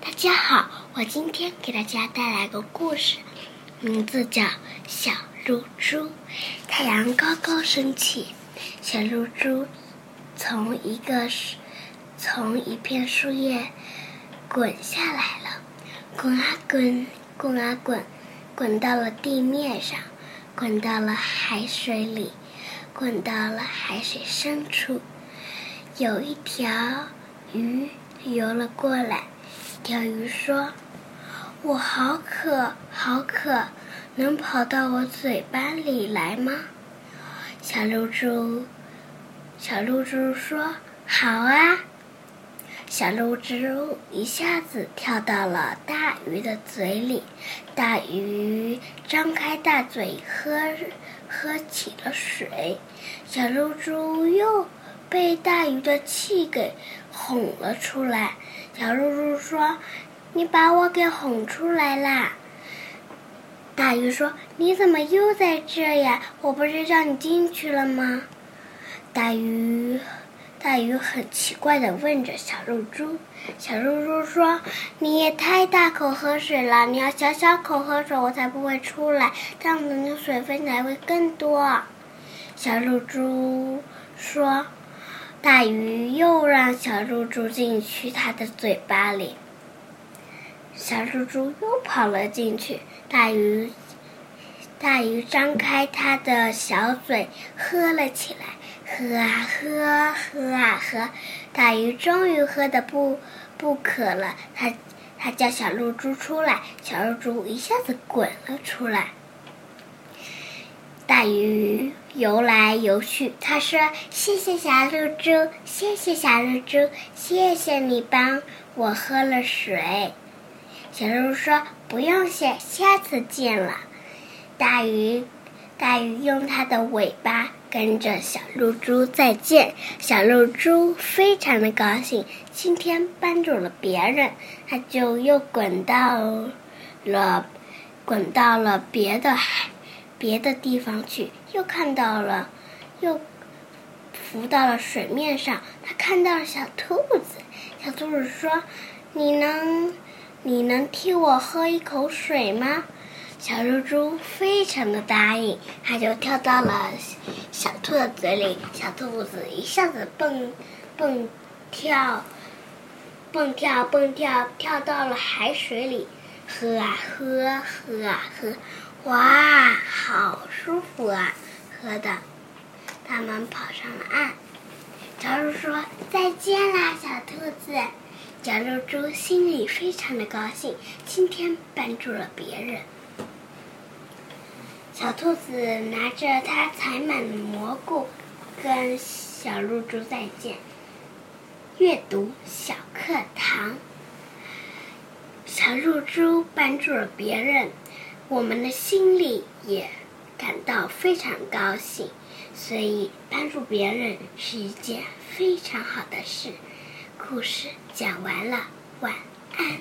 大家好，我今天给大家带来个故事，名字叫《小露珠》。太阳高高升起，小露珠从一个从一片树叶滚下来了，滚啊滚，滚啊滚，滚到了地面上，滚到了海水里，滚到了海水深处。有一条鱼游了过来。条鱼说：“我好渴，好渴，能跑到我嘴巴里来吗？”小露珠，小露珠说：“好啊。”小露珠一下子跳到了大鱼的嘴里，大鱼张开大嘴喝，喝起了水。小露珠又被大鱼的气给哄了出来。小露珠说：“你把我给哄出来啦！”大鱼说：“你怎么又在这呀？我不是叫你进去了吗？”大鱼，大鱼很奇怪的问着小露珠。小露珠说：“你也太大口喝水了，你要小小口喝水，我才不会出来，这样子你的水分才会更多。”小露珠说。大鱼又让小露珠进去它的嘴巴里，小露珠又跑了进去。大鱼，大鱼张开它的小嘴喝了起来，喝啊喝，喝啊喝。大鱼终于喝的不不渴了，它它叫小露珠出来，小露珠一下子滚了出来。大鱼游来游去，他说：“谢谢小露珠，谢谢小露珠，谢谢你帮我喝了水。”小露珠说：“不用谢，下次见了。”大鱼，大鱼用它的尾巴跟着小露珠再见。小露珠非常的高兴，今天帮助了别人，它就又滚到了，滚到了别的海。别的地方去，又看到了，又浮到了水面上。他看到了小兔子，小兔子说：“你能，你能替我喝一口水吗？”小猪猪非常的答应，它就跳到了小兔的嘴里。小兔子一下子蹦蹦跳，蹦跳蹦跳跳到了海水里，喝啊喝，喝啊喝。哇，好舒服啊！喝的，他们跑上了岸。小鹿说：“再见啦，小兔子。”小露珠心里非常的高兴，今天帮助了别人。小兔子拿着它采满的蘑菇，跟小露珠再见。阅读小课堂，小露珠帮助了别人。我们的心里也感到非常高兴，所以帮助别人是一件非常好的事。故事讲完了，晚安。